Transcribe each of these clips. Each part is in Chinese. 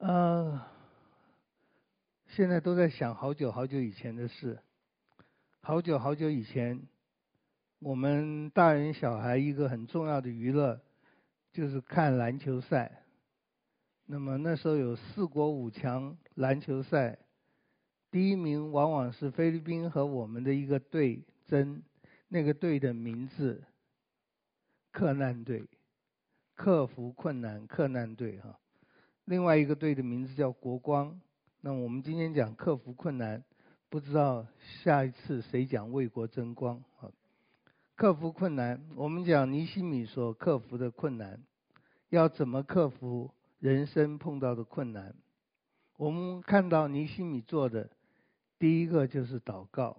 呃，现在都在想好久好久以前的事。好久好久以前，我们大人小孩一个很重要的娱乐就是看篮球赛。那么那时候有四国五强篮球赛，第一名往往是菲律宾和我们的一个队争，那个队的名字克难队，克服困难克难队哈。另外一个队的名字叫国光。那我们今天讲克服困难，不知道下一次谁讲为国争光啊？克服困难，我们讲尼西米所克服的困难，要怎么克服人生碰到的困难？我们看到尼西米做的第一个就是祷告，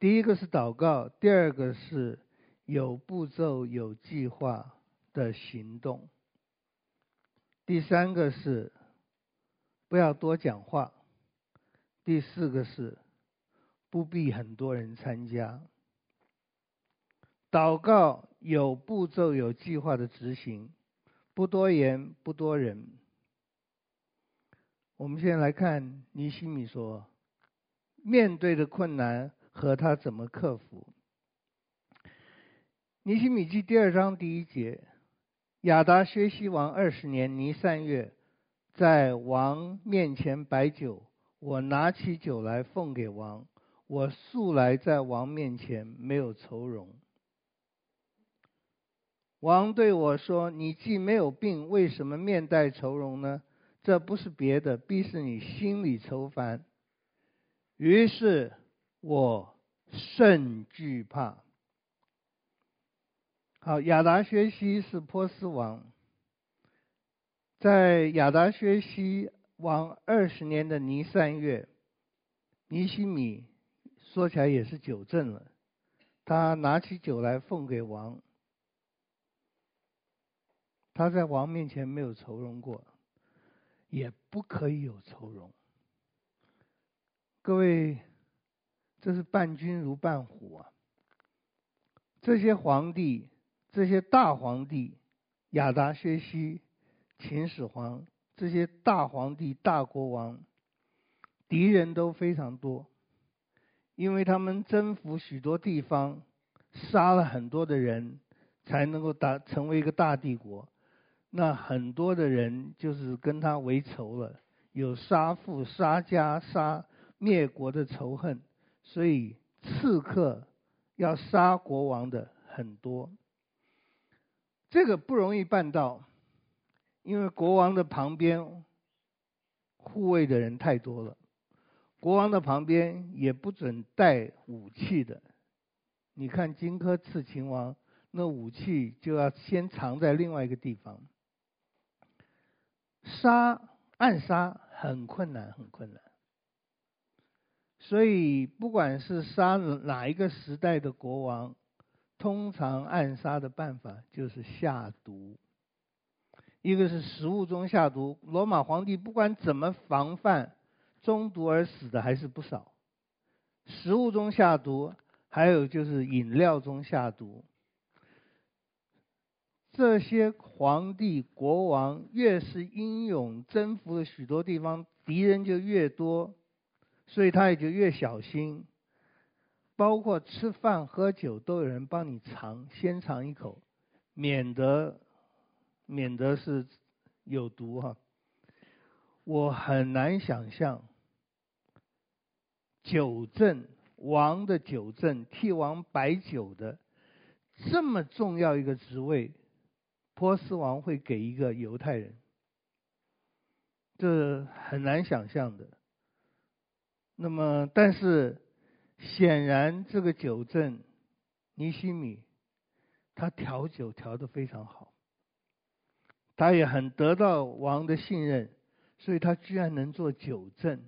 第一个是祷告，第二个是有步骤、有计划的行动。第三个是不要多讲话，第四个是不必很多人参加。祷告有步骤、有计划的执行，不多言、不多人。我们先来看尼西米说面对的困难和他怎么克服。尼西米记第二章第一节。亚达薛西王二十年尼散月，在王面前摆酒，我拿起酒来奉给王。我素来在王面前没有愁容。王对我说：“你既没有病，为什么面带愁容呢？这不是别的，必是你心里愁烦。”于是我甚惧怕。好，亚达薛西是波斯王，在亚达薛西王二十年的尼三月，尼希米说起来也是酒政了，他拿起酒来奉给王，他在王面前没有愁容过，也不可以有愁容。各位，这是伴君如伴虎啊，这些皇帝。这些大皇帝，亚达薛西、秦始皇，这些大皇帝、大国王，敌人都非常多，因为他们征服许多地方，杀了很多的人，才能够达成为一个大帝国。那很多的人就是跟他为仇了，有杀父、杀家、杀灭国的仇恨，所以刺客要杀国王的很多。这个不容易办到，因为国王的旁边护卫的人太多了，国王的旁边也不准带武器的。你看荆轲刺秦王，那武器就要先藏在另外一个地方。杀，暗杀很困难，很困难。所以不管是杀哪一个时代的国王。通常暗杀的办法就是下毒，一个是食物中下毒。罗马皇帝不管怎么防范，中毒而死的还是不少。食物中下毒，还有就是饮料中下毒。这些皇帝国王越是英勇，征服了许多地方，敌人就越多，所以他也就越小心。包括吃饭喝酒都有人帮你尝，先尝一口，免得免得是有毒哈。我很难想象酒政王的酒政替王摆酒的这么重要一个职位，波斯王会给一个犹太人，这很难想象的。那么，但是。显然，这个酒政尼西米，他调酒调得非常好，他也很得到王的信任，所以他居然能做酒政，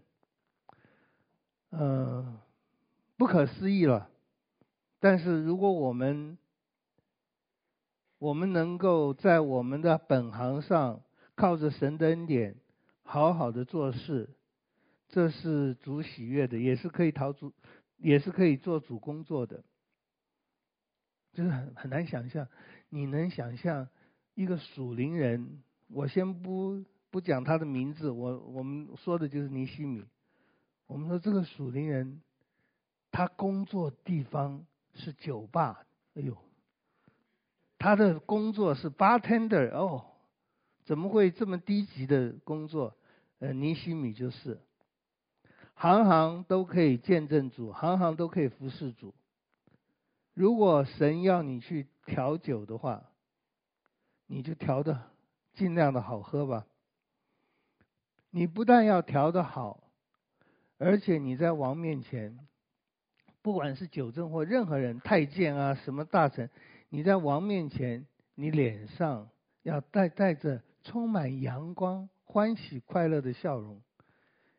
呃，不可思议了。但是如果我们我们能够在我们的本行上靠着神的恩典，好好的做事，这是主喜悦的，也是可以讨主。也是可以做主工作的，就是很很难想象。你能想象一个属灵人？我先不不讲他的名字，我我们说的就是尼西米。我们说这个属灵人，他工作地方是酒吧，哎呦，他的工作是 bartender 哦，怎么会这么低级的工作？呃，尼西米就是，行行都可以见证主，行行都可以服侍主。如果神要你去调酒的话，你就调的尽量的好喝吧。你不但要调的好，而且你在王面前，不管是酒政或任何人，太监啊，什么大臣，你在王面前，你脸上要带带着充满阳光、欢喜、快乐的笑容，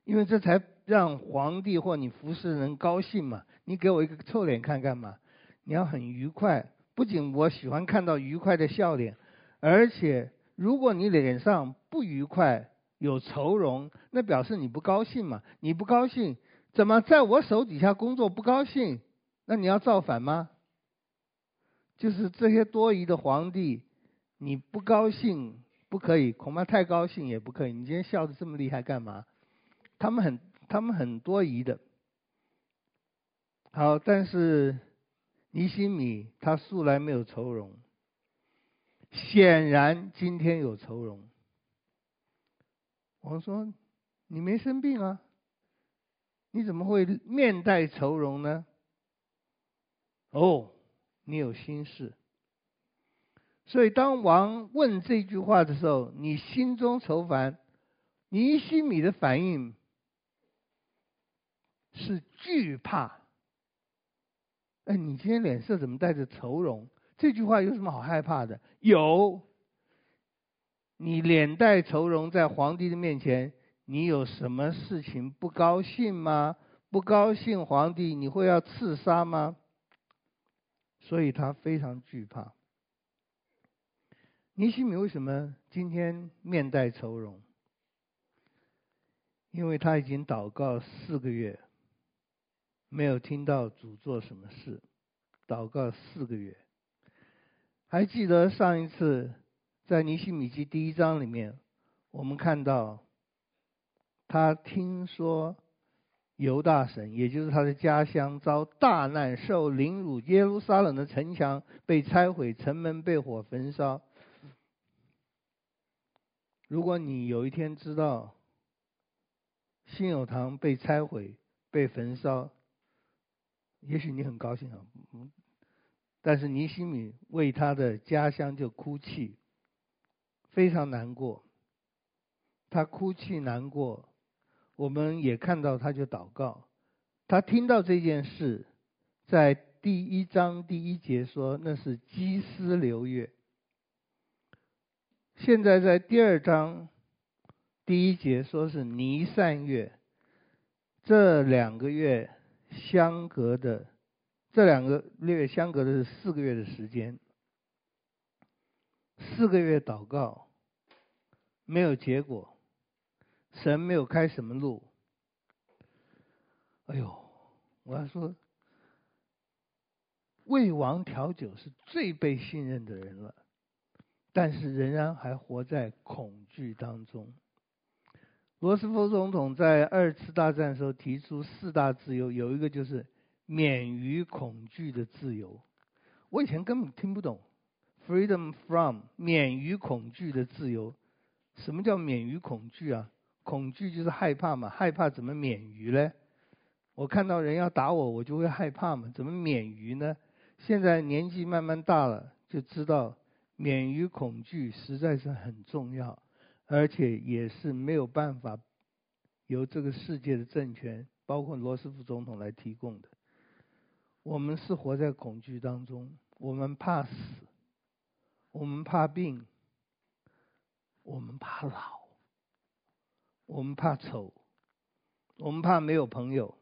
因为这才让皇帝或你服侍人高兴嘛。你给我一个臭脸看干嘛？你要很愉快。不仅我喜欢看到愉快的笑脸。而且，如果你脸上不愉快、有愁容，那表示你不高兴嘛？你不高兴，怎么在我手底下工作不高兴？那你要造反吗？就是这些多疑的皇帝，你不高兴不可以，恐怕太高兴也不可以。你今天笑得这么厉害干嘛？他们很，他们很多疑的。好，但是尼西米他素来没有愁容。显然今天有愁容。我说：“你没生病啊？你怎么会面带愁容呢？”哦，你有心事。所以当王问这句话的时候，你心中愁烦，尼西米的反应是惧怕。哎，你今天脸色怎么带着愁容？这句话有什么好害怕的？有，你脸带愁容在皇帝的面前，你有什么事情不高兴吗？不高兴，皇帝你会要刺杀吗？所以他非常惧怕。尼希米为什么今天面带愁容？因为他已经祷告四个月，没有听到主做什么事，祷告四个月。还记得上一次在尼希米记第一章里面，我们看到他听说犹大神，也就是他的家乡遭大难，受凌辱，耶路撒冷的城墙被拆毁，城门被火焚烧。如果你有一天知道信友堂被拆毁、被焚烧，也许你很高兴啊。但是尼西米为他的家乡就哭泣，非常难过。他哭泣难过，我们也看到他就祷告。他听到这件事，在第一章第一节说那是基斯流月。现在在第二章第一节说是尼散月，这两个月相隔的。这两个月相隔的是四个月的时间，四个月祷告没有结果，神没有开什么路。哎呦，我要说，魏王调酒是最被信任的人了，但是仍然还活在恐惧当中。罗斯福总统在二次大战的时候提出四大自由，有一个就是。免于恐惧的自由，我以前根本听不懂。Freedom from 免于恐惧的自由，什么叫免于恐惧啊？恐惧就是害怕嘛，害怕怎么免于呢？我看到人要打我，我就会害怕嘛，怎么免于呢？现在年纪慢慢大了，就知道免于恐惧实在是很重要，而且也是没有办法由这个世界的政权，包括罗斯福总统来提供的。我们是活在恐惧当中，我们怕死，我们怕病，我们怕老，我们怕丑，我们怕没有朋友，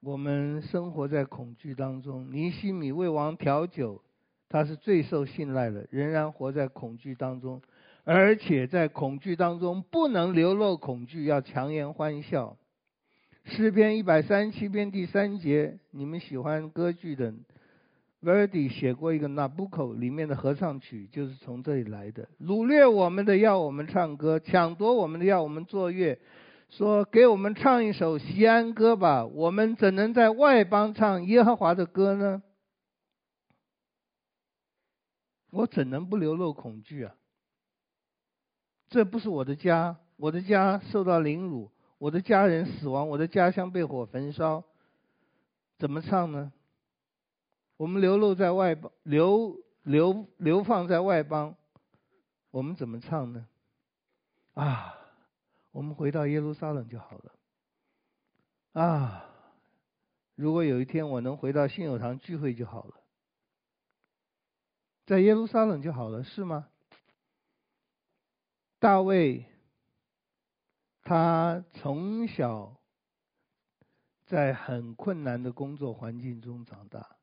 我们生活在恐惧当中。尼希米为王调酒，他是最受信赖的，仍然活在恐惧当中，而且在恐惧当中不能流露恐惧，要强颜欢笑。诗篇一百三十七篇第三节，你们喜欢歌剧的，Verdi 写过一个《Nabucco》里面的合唱曲，就是从这里来的。掳掠我们的要我们唱歌，抢夺我们的要我们作乐，说给我们唱一首西安歌吧。我们怎能在外邦唱耶和华的歌呢？我怎能不流露恐惧啊？这不是我的家，我的家受到凌辱，我的家人死亡，我的家乡被火焚烧，怎么唱呢？我们流露在外邦，流流流放在外邦，我们怎么唱呢？啊，我们回到耶路撒冷就好了。啊，如果有一天我能回到信友堂聚会就好了，在耶路撒冷就好了，是吗？大卫，他从小在很困难的工作环境中长大。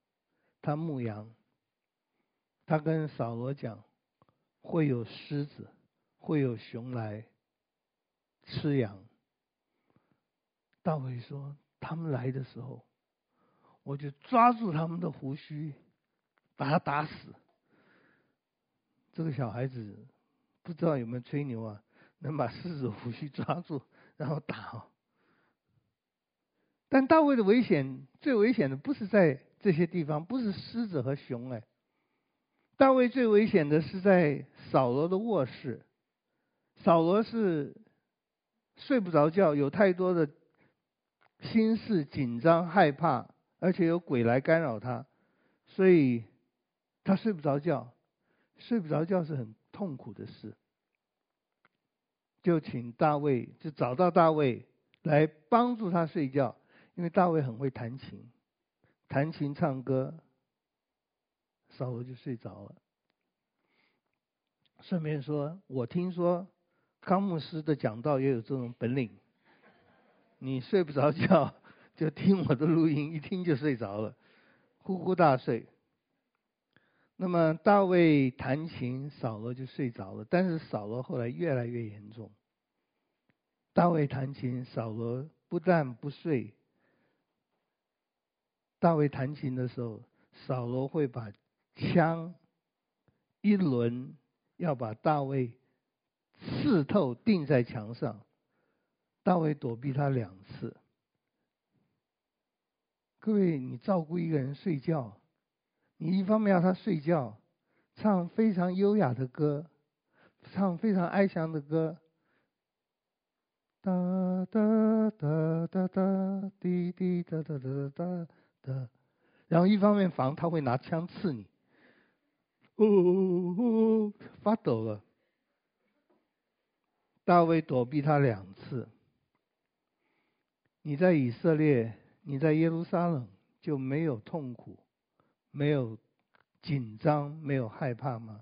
他牧羊，他跟扫罗讲，会有狮子，会有熊来吃羊。大卫说，他们来的时候，我就抓住他们的胡须，把他打死。这个小孩子不知道有没有吹牛啊？能把狮子胡须抓住，然后打哦。但大卫的危险，最危险的不是在。这些地方不是狮子和熊哎，大卫最危险的是在扫罗的卧室，扫罗是睡不着觉，有太多的心事紧张害怕，而且有鬼来干扰他，所以他睡不着觉，睡不着觉是很痛苦的事，就请大卫就找到大卫来帮助他睡觉，因为大卫很会弹琴。弹琴唱歌，扫罗就睡着了。顺便说，我听说康牧师的讲道也有这种本领。你睡不着觉，就听我的录音，一听就睡着了，呼呼大睡。那么大卫弹琴，扫罗就睡着了。但是扫罗后来越来越严重。大卫弹琴，扫罗不但不睡。大卫弹琴的时候，扫罗会把枪一轮要把大卫刺透，钉在墙上。大卫躲避他两次。各位，你照顾一个人睡觉，你一方面要他睡觉，唱非常优雅的歌，唱非常哀伤的歌，哒哒哒哒哒，滴滴哒哒哒哒。哒，然后一方面防他会拿枪刺你，呜呜呜，发抖了。大卫躲避他两次。你在以色列，你在耶路撒冷就没有痛苦，没有紧张，没有害怕吗？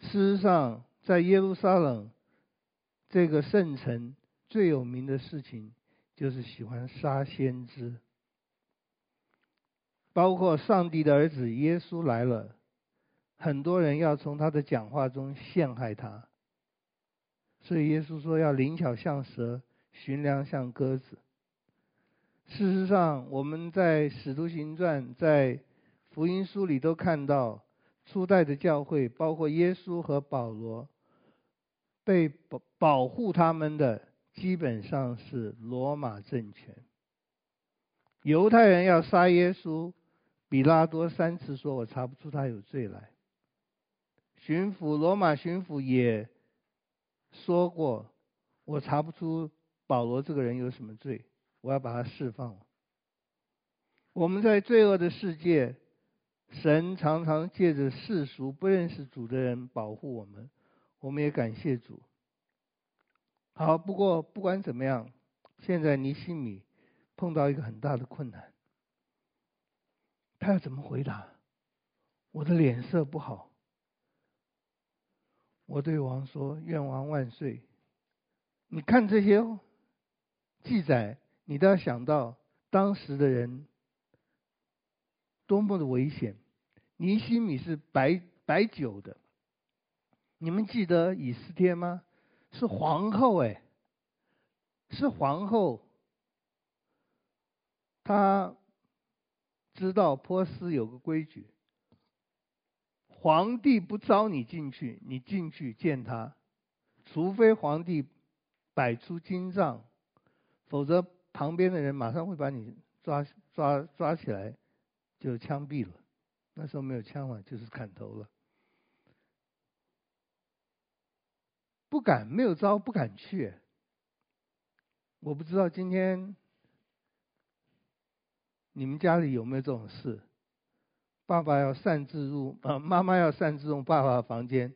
事实上，在耶路撒冷这个圣城最有名的事情，就是喜欢杀先知。包括上帝的儿子耶稣来了，很多人要从他的讲话中陷害他，所以耶稣说要灵巧像蛇，驯良像鸽子。事实上，我们在使徒行传、在福音书里都看到，初代的教会，包括耶稣和保罗，被保保护他们的基本上是罗马政权。犹太人要杀耶稣。比拉多三次说：“我查不出他有罪来。”巡抚罗马巡抚也说过：“我查不出保罗这个人有什么罪，我要把它释放。”我们在罪恶的世界，神常常借着世俗不认识主的人保护我们，我们也感谢主。好，不过不管怎么样，现在尼希米碰到一个很大的困难。他要怎么回答？我的脸色不好。我对王说：“愿王万岁！”你看这些记载，你都要想到当时的人多么的危险。尼西米是摆摆酒的，你们记得以斯帖吗？是皇后哎，是皇后，她。知道波斯有个规矩，皇帝不召你进去，你进去见他，除非皇帝摆出金帐，否则旁边的人马上会把你抓抓抓起来，就枪毙了。那时候没有枪嘛，就是砍头了。不敢，没有招，不敢去。我不知道今天你们家里有没有这种事？爸爸要擅自入啊，妈妈要擅自入爸爸的房间，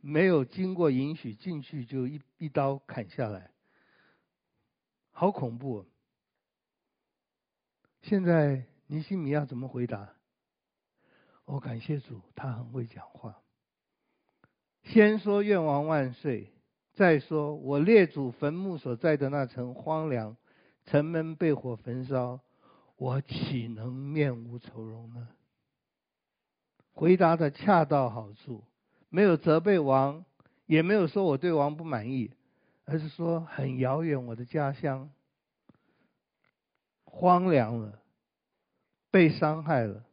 没有经过允许进去就一一刀砍下来，好恐怖。现在尼西米亚怎么回答？我感谢主，他很会讲话。先说愿王万岁，再说我列祖坟墓所在的那城荒凉，城门被火焚烧，我岂能面无愁容呢？回答的恰到好处，没有责备王，也没有说我对王不满意，而是说很遥远，我的家乡荒凉了，被伤害了，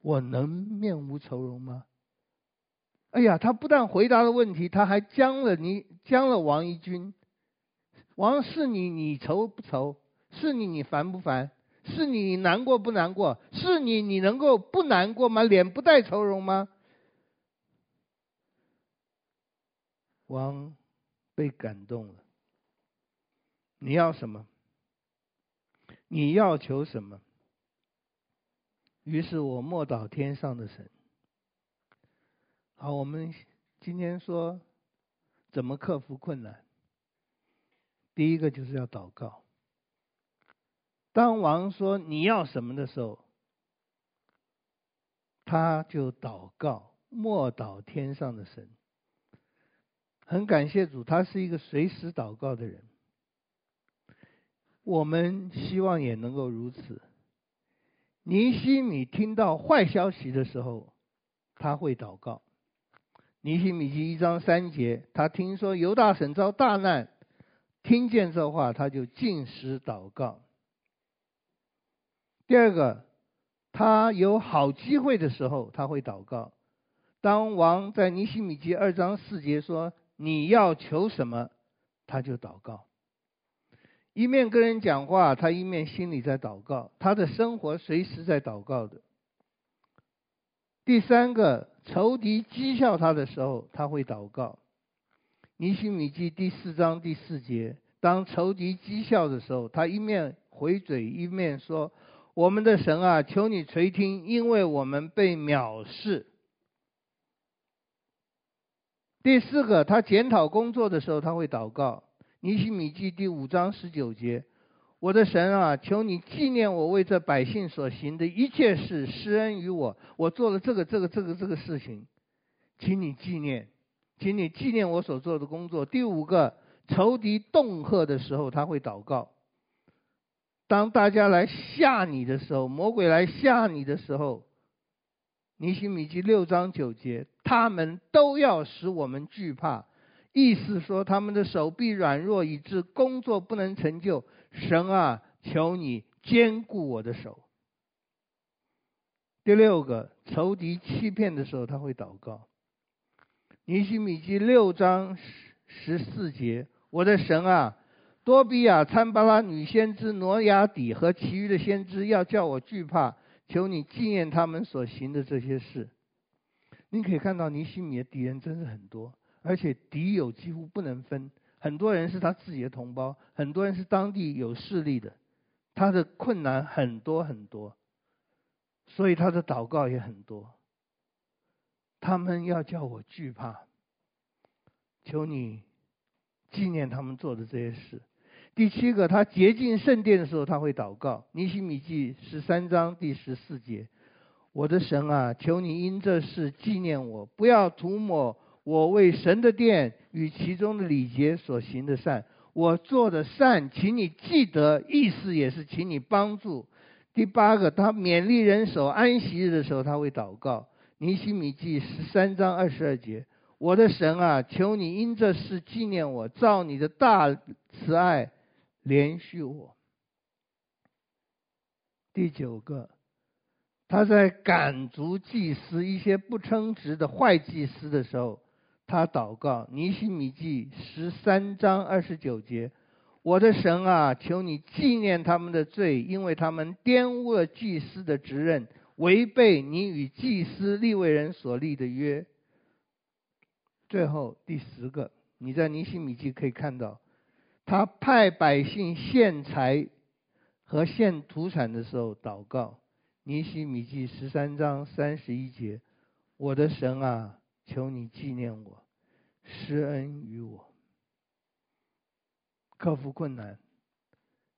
我能面无愁容吗？哎呀，他不但回答了问题，他还将了你，将了王一军。王是你，你愁不愁？是你，你烦不烦？是你，你难过不难过？是你，你能够不难过吗？脸不带愁容吗？王被感动了。你要什么？你要求什么？于是我默祷天上的神。好，我们今天说怎么克服困难。第一个就是要祷告。当王说你要什么的时候，他就祷告，默祷天上的神。很感谢主，他是一个随时祷告的人。我们希望也能够如此。尼西米听到坏消息的时候，他会祷告。尼西米记一章三节，他听说犹大省遭大难，听见这话，他就禁食祷告。第二个，他有好机会的时候，他会祷告。当王在尼西米记二章四节说你要求什么，他就祷告。一面跟人讲话，他一面心里在祷告，他的生活随时在祷告的。第三个。仇敌讥笑他的时候，他会祷告。尼希米记第四章第四节，当仇敌讥笑的时候，他一面回嘴，一面说：“我们的神啊，求你垂听，因为我们被藐视。”第四个，他检讨工作的时候，他会祷告。尼希米记第五章十九节。我的神啊，求你纪念我为这百姓所行的一切事，施恩于我。我做了这个、这个、这个、这个事情，请你纪念，请你纪念我所做的工作。第五个，仇敌恫吓的时候，他会祷告。当大家来吓你的时候，魔鬼来吓你的时候，尼希米记六章九节，他们都要使我们惧怕。意思说，他们的手臂软弱，以致工作不能成就。神啊，求你坚固我的手。第六个，仇敌欺骗的时候，他会祷告。尼希米记六章十十四节，我的神啊，多比亚、参巴拉女先知挪亚底和其余的先知要叫我惧怕，求你纪念他们所行的这些事。你可以看到尼西米的敌人真是很多，而且敌友几乎不能分。很多人是他自己的同胞，很多人是当地有势力的，他的困难很多很多，所以他的祷告也很多。他们要叫我惧怕，求你纪念他们做的这些事。第七个，他洁净圣殿的时候，他会祷告。尼西米记十三章第十四节：我的神啊，求你因这事纪念我，不要涂抹。我为神的殿与其中的礼节所行的善，我做的善，请你记得，意思也是请你帮助。第八个，他勉励人守安息日的时候，他会祷告。尼希米记十三章二十二节：我的神啊，求你因这事纪念我，照你的大慈爱连续我。第九个，他在赶逐祭司一些不称职的坏祭司的时候，他祷告。尼希米记十三章二十九节：我的神啊，求你纪念他们的罪，因为他们玷污了祭司的职任，违背你与祭司利未人所立的约。最后第十个，你在尼希米记可以看到，他派百姓献财。和献土产的时候祷告，尼希米记十三章三十一节，我的神啊，求你纪念我，施恩于我，克服困难，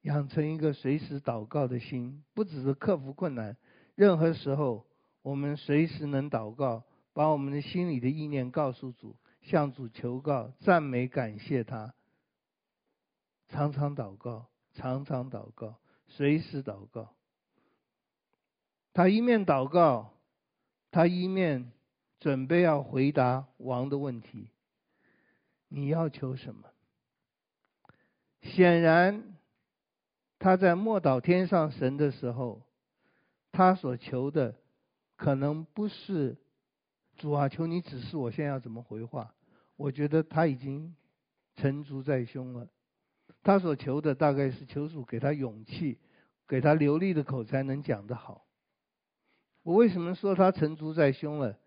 养成一个随时祷告的心，不只是克服困难，任何时候我们随时能祷告，把我们的心里的意念告诉主，向主求告，赞美感谢他，常常祷告，常常祷告。随时祷告，他一面祷告，他一面准备要回答王的问题。你要求什么？显然，他在默祷天上神的时候，他所求的可能不是主啊，求你指示我现在要怎么回话。我觉得他已经成竹在胸了。他所求的大概是求主给他勇气，给他流利的口才，能讲得好。我为什么说他成竹在胸了？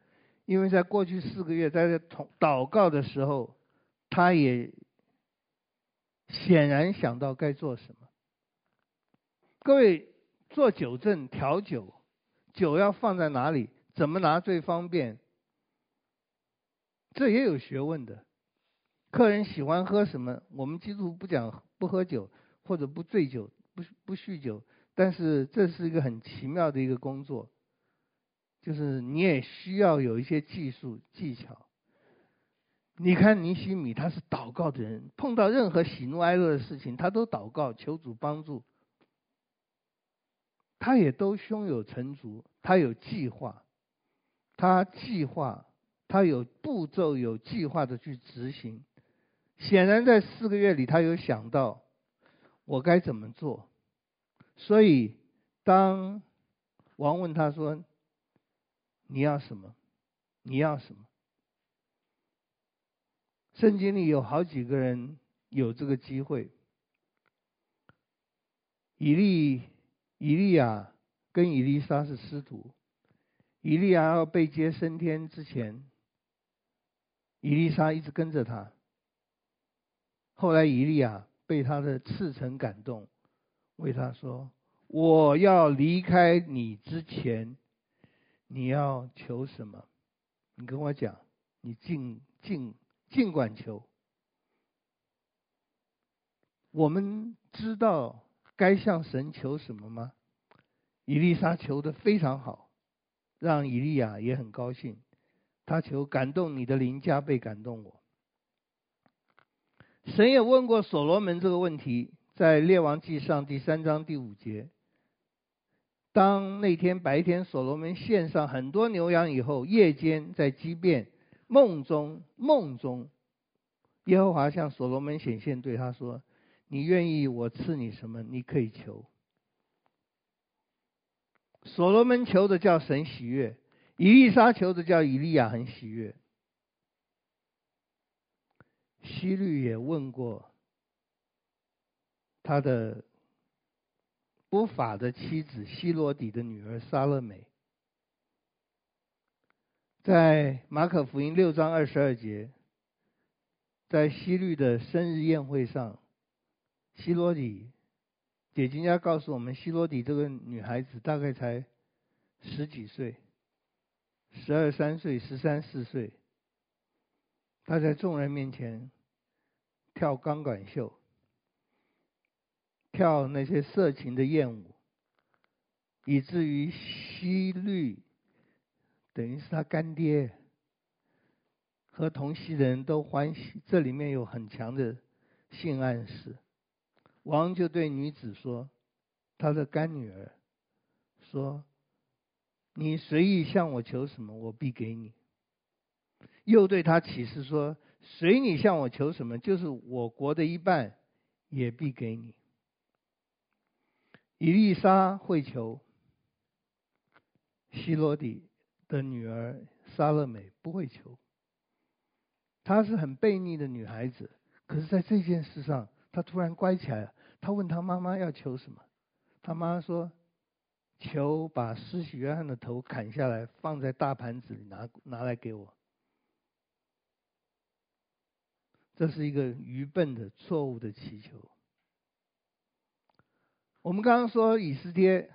因为在过去四个月，在祷祷告的时候，他也显然想到该做什么。各位做酒证调酒，酒要放在哪里？怎么拿最方便？这也有学问的。客人喜欢喝什么？我们基督徒不讲。不喝酒或者不醉酒，不不酗酒，但是这是一个很奇妙的一个工作，就是你也需要有一些技术技巧。你看尼西米他是祷告的人，碰到任何喜怒哀乐的事情，他都祷告求主帮助。他也都胸有成竹，他有计划，他计划，他有步骤，有计划的去执行。显然，在四个月里，他有想到我该怎么做。所以，当王问他说：“你要什么？你要什么？”圣经里有好几个人有这个机会。以利、以利亚跟以利沙是师徒。以利亚要被接升天之前，以利沙一直跟着他。后来，以利亚被他的赤诚感动，为他说：“我要离开你之前，你要求什么？你跟我讲，你尽尽尽管求。我们知道该向神求什么吗？以利沙求的非常好，让以利亚也很高兴。他求感动你的灵加倍感动我。”神也问过所罗门这个问题，在列王记上第三章第五节。当那天白天所罗门献上很多牛羊以后，夜间在激变梦中，梦中耶和华向所罗门显现，对他说：“你愿意我赐你什么？你可以求。”所罗门求的叫神喜悦，以利沙求的叫以利亚很喜悦。希律也问过他的不法的妻子希罗底的女儿撒勒美，在马可福音六章二十二节，在希律的生日宴会上，希罗底解经家告诉我们，希罗底这个女孩子大概才十几岁，十二三岁，十三四岁。他在众人面前跳钢管秀，跳那些色情的艳舞，以至于西律等于是他干爹和同席的人都欢喜。这里面有很强的性暗示。王就对女子说：“他的干女儿说，你随意向我求什么，我必给你。”又对他起誓说：“随你向我求什么，就是我国的一半，也必给你。”伊丽莎会求，希罗底的女儿撒勒美不会求。她是很悖逆的女孩子，可是在这件事上，她突然乖起来了。她问她妈妈要求什么，她妈妈说：“求把施洗约翰的头砍下来，放在大盘子里拿拿来给我。”这是一个愚笨的、错误的祈求。我们刚刚说以斯帖，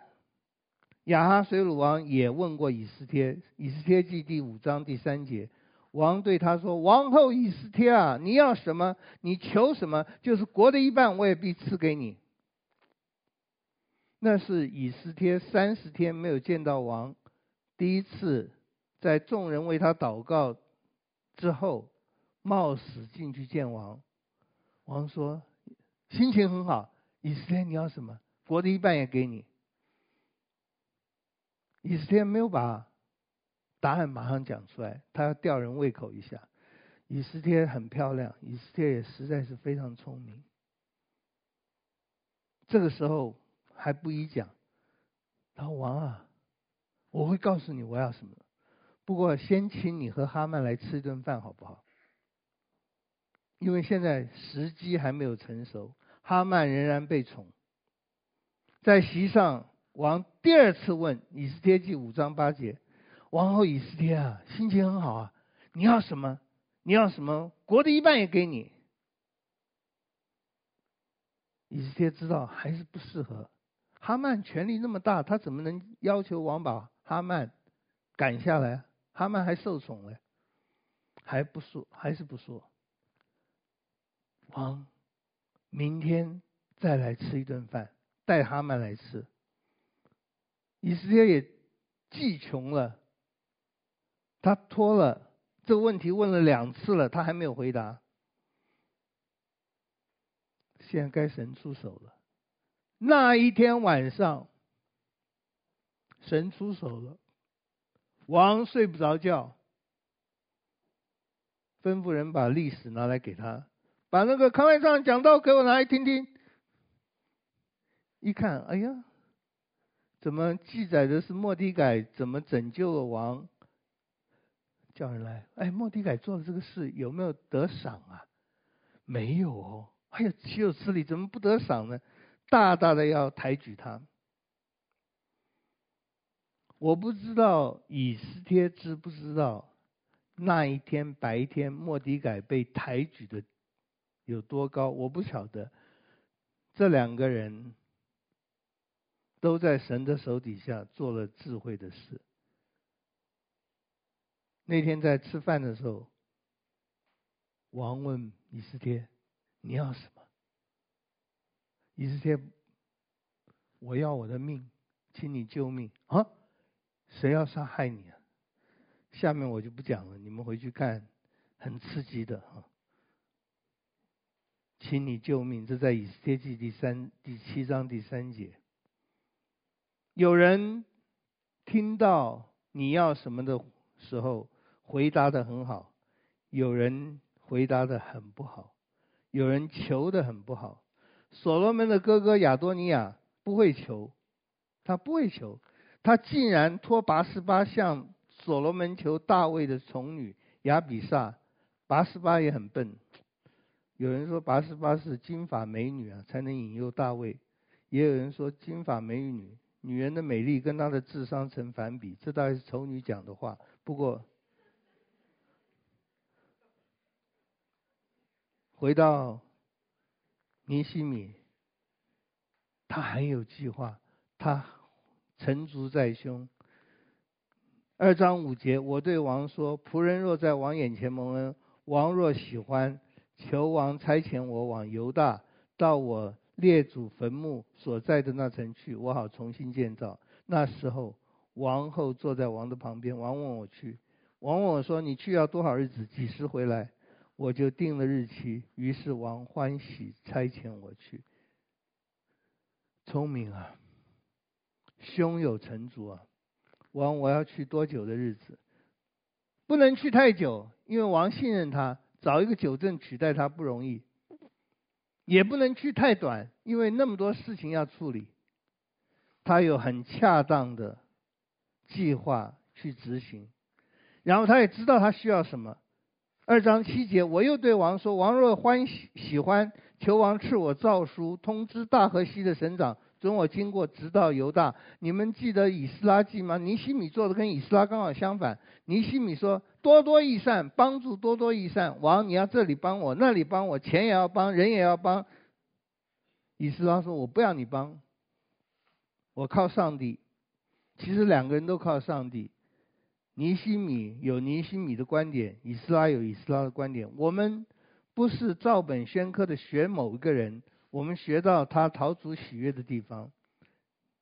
亚哈水鲁王也问过以斯帖，《以斯帖记》第五章第三节，王对他说：“王后以斯帖啊，你要什么？你求什么？就是国的一半，我也必赐给你。”那是以斯帖三十天没有见到王，第一次在众人为他祷告之后。冒死进去见王，王说：“心情很好，以斯帖你要什么？国的一半也给你。”以斯帖没有把答案马上讲出来，他要吊人胃口一下。以斯帖很漂亮，以斯帖也实在是非常聪明。这个时候还不宜讲，他说：“王啊，我会告诉你我要什么，不过先请你和哈曼来吃一顿饭，好不好？”因为现在时机还没有成熟，哈曼仍然被宠。在席上，王第二次问以斯帖记五章八节：“王后以斯帖啊，心情很好啊，你要什么？你要什么？国的一半也给你。”以斯帖知道还是不适合。哈曼权力那么大，他怎么能要求王把哈曼赶下来？哈曼还受宠嘞，还不说，还是不说。王，明天再来吃一顿饭，带哈曼来吃。以斯帖也记穷了，他拖了这个问题问了两次了，他还没有回答。现在该神出手了。那一天晚上，神出手了，王睡不着觉，吩咐人把历史拿来给他。把那个抗外上讲道给我拿来听听。一看，哎呀，怎么记载的是莫迪改怎么拯救了王？叫人来，哎，莫迪改做了这个事有没有得赏啊？没有哦。哎呀，岂有此理，怎么不得赏呢？大大的要抬举他。我不知道以斯帖知不知道那一天白天莫迪改被抬举的。有多高？我不晓得。这两个人都在神的手底下做了智慧的事。那天在吃饭的时候，王问以斯帖：“你要什么？”以斯帖：“我要我的命，请你救命啊！谁要杀害你啊？”下面我就不讲了，你们回去看，很刺激的啊。请你救命！这在以斯帖记第三、第七章第三节。有人听到你要什么的时候，回答的很好；有人回答的很不好；有人求的很不好。所罗门的哥哥亚多尼亚不会求，他不会求，他竟然托拔示巴向所罗门求大卫的宠女亚比煞。拔示巴也很笨。有人说拔示巴是金发美女啊，才能引诱大卫；也有人说金发美女，女人的美丽跟她的智商成反比，这大概是丑女讲的话。不过，回到尼西米，他很有计划，他成竹在胸。二章五节，我对王说：仆人若在王眼前蒙恩，王若喜欢。求王差遣我往犹大，到我列祖坟墓所在的那城去，我好重新建造。那时候，王后坐在王的旁边。王问我去，王问我说：“你去要多少日子？几时回来？”我就定了日期。于是王欢喜差遣我去。聪明啊，胸有成竹啊！王，我要去多久的日子？不能去太久，因为王信任他。找一个酒政取代他不容易，也不能去太短，因为那么多事情要处理。他有很恰当的计划去执行，然后他也知道他需要什么。二章七节，我又对王说：“王若欢喜喜欢，求王赐我诏书，通知大河西的省长，准我经过，直到犹大。”你们记得以斯拉记吗？尼希米做的跟以斯拉刚好相反。尼希米说：“多多益善，帮助多多益善。王，你要这里帮我，那里帮我，钱也要帮，人也要帮。”以斯拉说：“我不要你帮，我靠上帝。”其实两个人都靠上帝。尼希米有尼希米的观点，以斯拉有以斯拉的观点。我们不是照本宣科的学某一个人，我们学到他逃出喜悦的地方。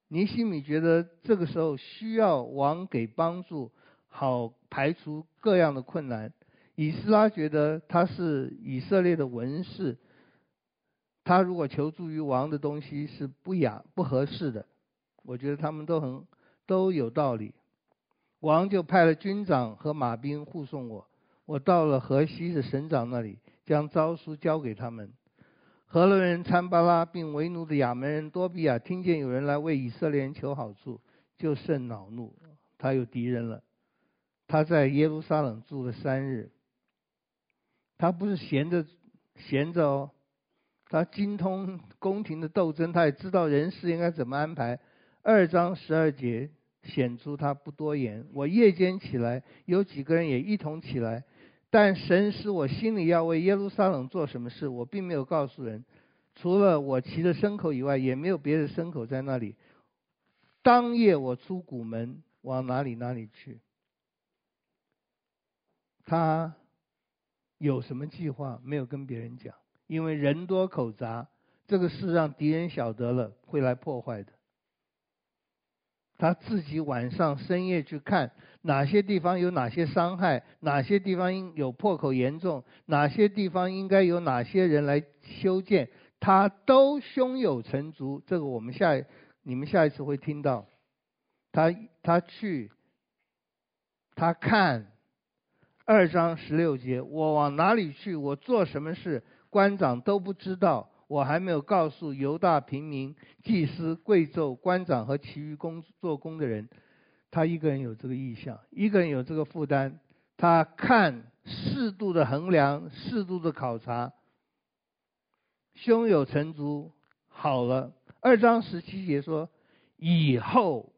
尼西米觉得这个时候需要王给帮助，好排除各样的困难。以斯拉觉得他是以色列的文士，他如果求助于王的东西是不雅不合适的。我觉得他们都很都有道理。王就派了军长和马兵护送我，我到了河西的省长那里，将诏书交给他们。河伦人参巴拉并为奴的亚门人多比亚听见有人来为以色列人求好处，就甚恼怒，他有敌人了。他在耶路撒冷住了三日。他不是闲着闲着哦，他精通宫廷的斗争，他也知道人事应该怎么安排。二章十二节。显出他不多言。我夜间起来，有几个人也一同起来，但神使我心里要为耶路撒冷做什么事，我并没有告诉人。除了我骑的牲口以外，也没有别的牲口在那里。当夜我出谷门，往哪里哪里去。他有什么计划，没有跟别人讲，因为人多口杂，这个事让敌人晓得了，会来破坏的。他自己晚上深夜去看哪些地方有哪些伤害，哪些地方有破口严重，哪些地方应该有哪些人来修建，他都胸有成竹。这个我们下你们下一次会听到。他他去，他看二章十六节，我往哪里去，我做什么事，官长都不知道。我还没有告诉犹大平民、祭司、贵胄、官长和其余工做工的人，他一个人有这个意向，一个人有这个负担。他看适度的衡量，适度的考察，胸有成竹。好了，二章十七节说，以后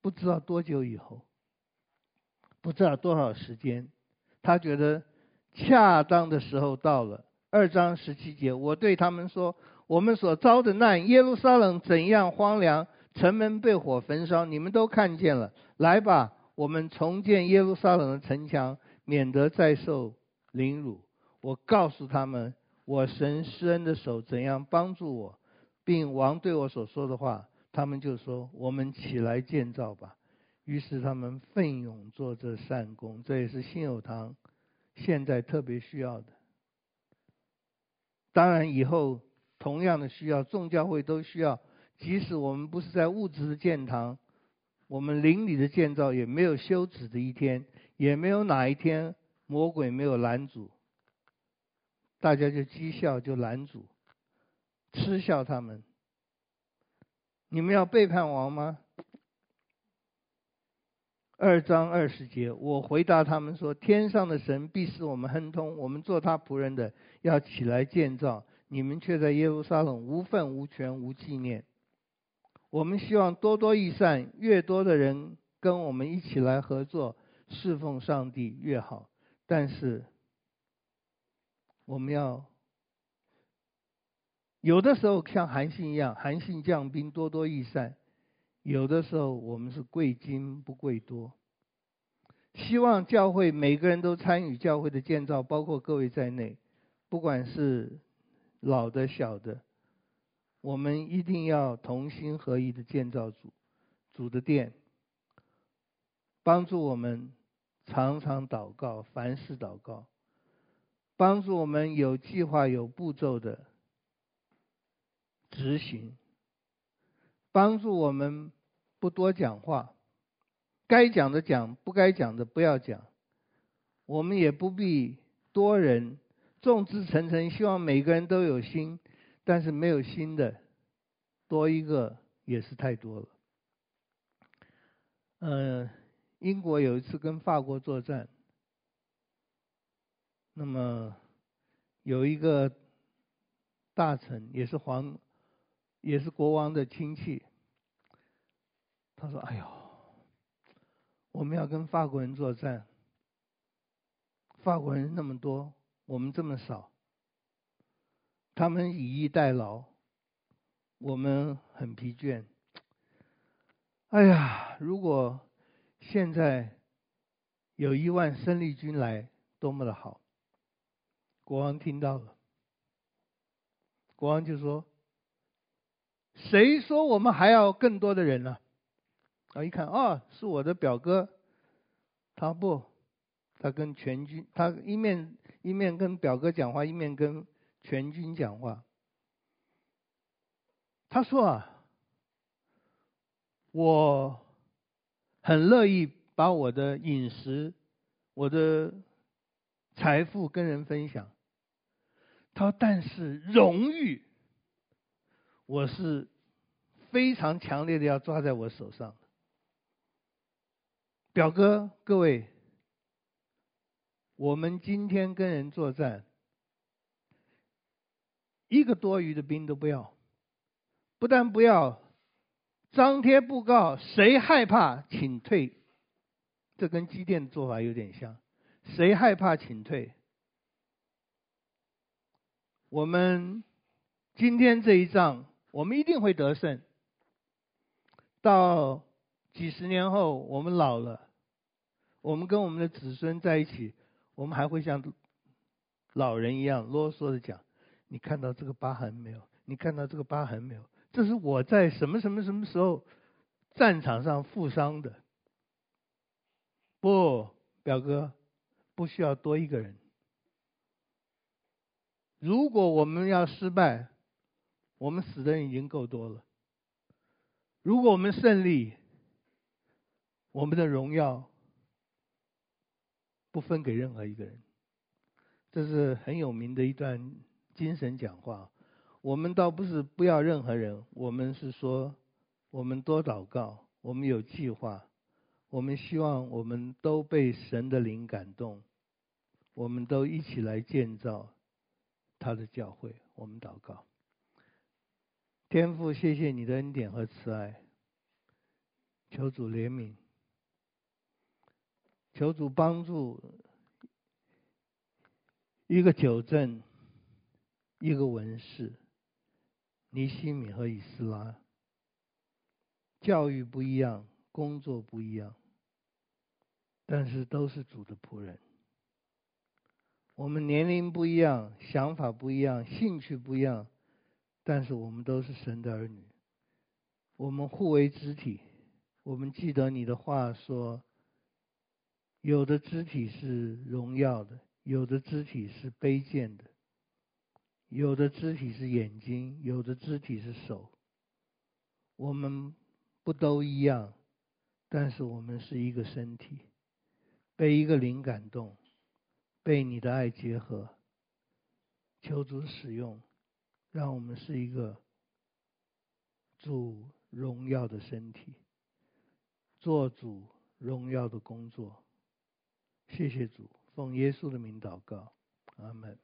不知道多久以后，不知道多少时间，他觉得恰当的时候到了。二章十七节，我对他们说：“我们所遭的难，耶路撒冷怎样荒凉，城门被火焚烧，你们都看见了。来吧，我们重建耶路撒冷的城墙，免得再受凌辱。”我告诉他们，我神施恩的手怎样帮助我，并王对我所说的话，他们就说：“我们起来建造吧。”于是他们奋勇做这善工，这也是信友堂现在特别需要的。当然，以后同样的需要，众教会都需要。即使我们不是在物质的建堂，我们灵里的建造也没有休止的一天，也没有哪一天魔鬼没有拦阻。大家就讥笑，就拦阻，嗤笑他们。你们要背叛王吗？二章二十节，我回答他们说：“天上的神必使我们亨通，我们做他仆人的要起来建造。你们却在耶路撒冷无份无权无纪念。我们希望多多益善，越多的人跟我们一起来合作侍奉上帝越好。但是我们要有的时候像韩信一样，韩信将兵多多益善。”有的时候我们是贵精不贵多，希望教会每个人都参与教会的建造，包括各位在内，不管是老的小的，我们一定要同心合一的建造主主的殿，帮助我们常常祷告，凡事祷告，帮助我们有计划有步骤的执行。帮助我们不多讲话，该讲的讲，不该讲的不要讲。我们也不必多人，众志成城，希望每个人都有心，但是没有心的，多一个也是太多了。嗯，英国有一次跟法国作战，那么有一个大臣，也是皇，也是国王的亲戚，他说：“哎呦，我们要跟法国人作战，法国人那么多，我们这么少，他们以逸待劳，我们很疲倦。”哎呀，如果现在有一万生力军来，多么的好！国王听到了，国王就说：“谁说我们还要更多的人呢？”，然后一看，哦，是我的表哥。他不，他跟全军，他一面一面跟表哥讲话，一面跟全军讲话。他说啊。我很乐意把我的饮食、我的财富跟人分享。他说：“但是荣誉，我是非常强烈的要抓在我手上。”表哥，各位，我们今天跟人作战，一个多余的兵都不要，不但不要。张贴布告，谁害怕请退。这跟机电做法有点像。谁害怕请退。我们今天这一仗，我们一定会得胜。到几十年后，我们老了，我们跟我们的子孙在一起，我们还会像老人一样啰嗦的讲：“你看到这个疤痕没有？你看到这个疤痕没有？”这是我在什么什么什么时候战场上负伤的。不，表哥，不需要多一个人。如果我们要失败，我们死的人已经够多了。如果我们胜利，我们的荣耀不分给任何一个人。这是很有名的一段精神讲话。我们倒不是不要任何人，我们是说，我们多祷告，我们有计划，我们希望我们都被神的灵感动，我们都一起来建造他的教会。我们祷告，天父，谢谢你的恩典和慈爱，求主怜悯，求主帮助一个九正，一个文士。尼西米和以斯拉，教育不一样，工作不一样，但是都是主的仆人。我们年龄不一样，想法不一样，兴趣不一样，但是我们都是神的儿女。我们互为肢体。我们记得你的话说，有的肢体是荣耀的，有的肢体是卑贱的。有的肢体是眼睛，有的肢体是手。我们不都一样，但是我们是一个身体，被一个灵感动，被你的爱结合。求主使用，让我们是一个主荣耀的身体，做主荣耀的工作。谢谢主，奉耶稣的名祷告，阿门。